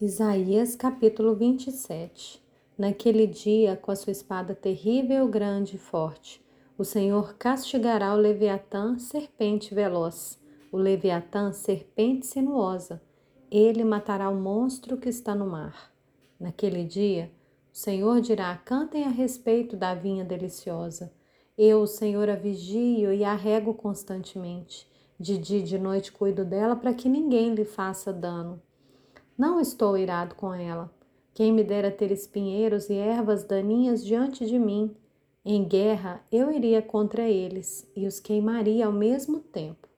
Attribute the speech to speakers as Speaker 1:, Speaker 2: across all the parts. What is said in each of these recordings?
Speaker 1: Isaías capítulo 27 Naquele dia, com a sua espada terrível, grande e forte, o Senhor castigará o Leviatã, serpente veloz, o Leviatã, serpente sinuosa. Ele matará o monstro que está no mar. Naquele dia, o Senhor dirá: Cantem a respeito da vinha deliciosa. Eu, o Senhor, a vigio e a rego constantemente. De dia e de noite cuido dela para que ninguém lhe faça dano. Não estou irado com ela. Quem me dera ter espinheiros e ervas daninhas diante de mim. Em guerra eu iria contra eles e os queimaria ao mesmo tempo.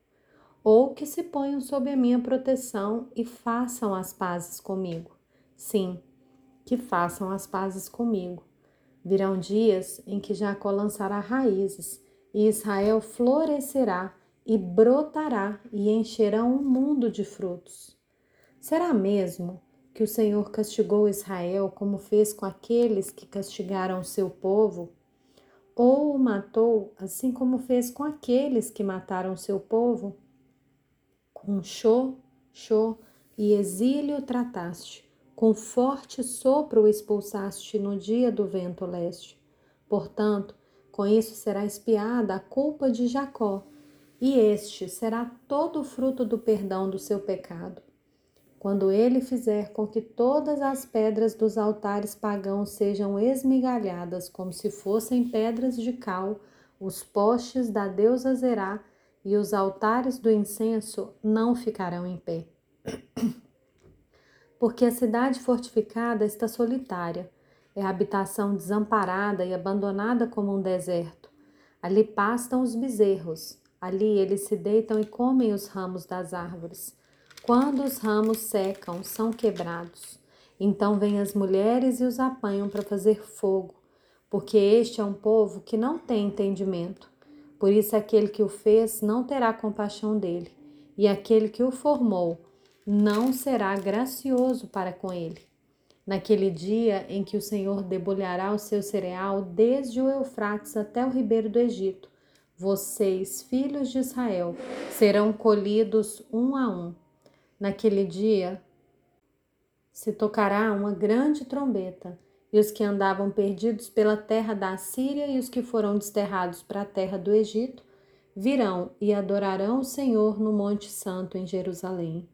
Speaker 1: Ou que se ponham sob a minha proteção e façam as pazes comigo. Sim, que façam as pazes comigo. Virão dias em que Jacó lançará raízes e Israel florescerá e brotará e encherão o mundo de frutos. Será mesmo que o Senhor castigou Israel como fez com aqueles que castigaram seu povo? Ou o matou assim como fez com aqueles que mataram seu povo? Com show, show e exílio trataste, com forte sopro expulsaste no dia do vento leste. Portanto, com isso será espiada a culpa de Jacó e este será todo o fruto do perdão do seu pecado. Quando ele fizer com que todas as pedras dos altares pagãos sejam esmigalhadas como se fossem pedras de cal, os postes da deusa Zerá e os altares do incenso não ficarão em pé. Porque a cidade fortificada está solitária, é habitação desamparada e abandonada como um deserto. Ali pastam os bezerros, Ali eles se deitam e comem os ramos das árvores. Quando os ramos secam, são quebrados. Então vêm as mulheres e os apanham para fazer fogo, porque este é um povo que não tem entendimento. Por isso, aquele que o fez não terá compaixão dele, e aquele que o formou não será gracioso para com ele. Naquele dia em que o Senhor debulhará o seu cereal desde o Eufrates até o ribeiro do Egito, vocês, filhos de Israel, serão colhidos um a um. Naquele dia se tocará uma grande trombeta, e os que andavam perdidos pela terra da Síria e os que foram desterrados para a terra do Egito virão e adorarão o Senhor no Monte Santo em Jerusalém.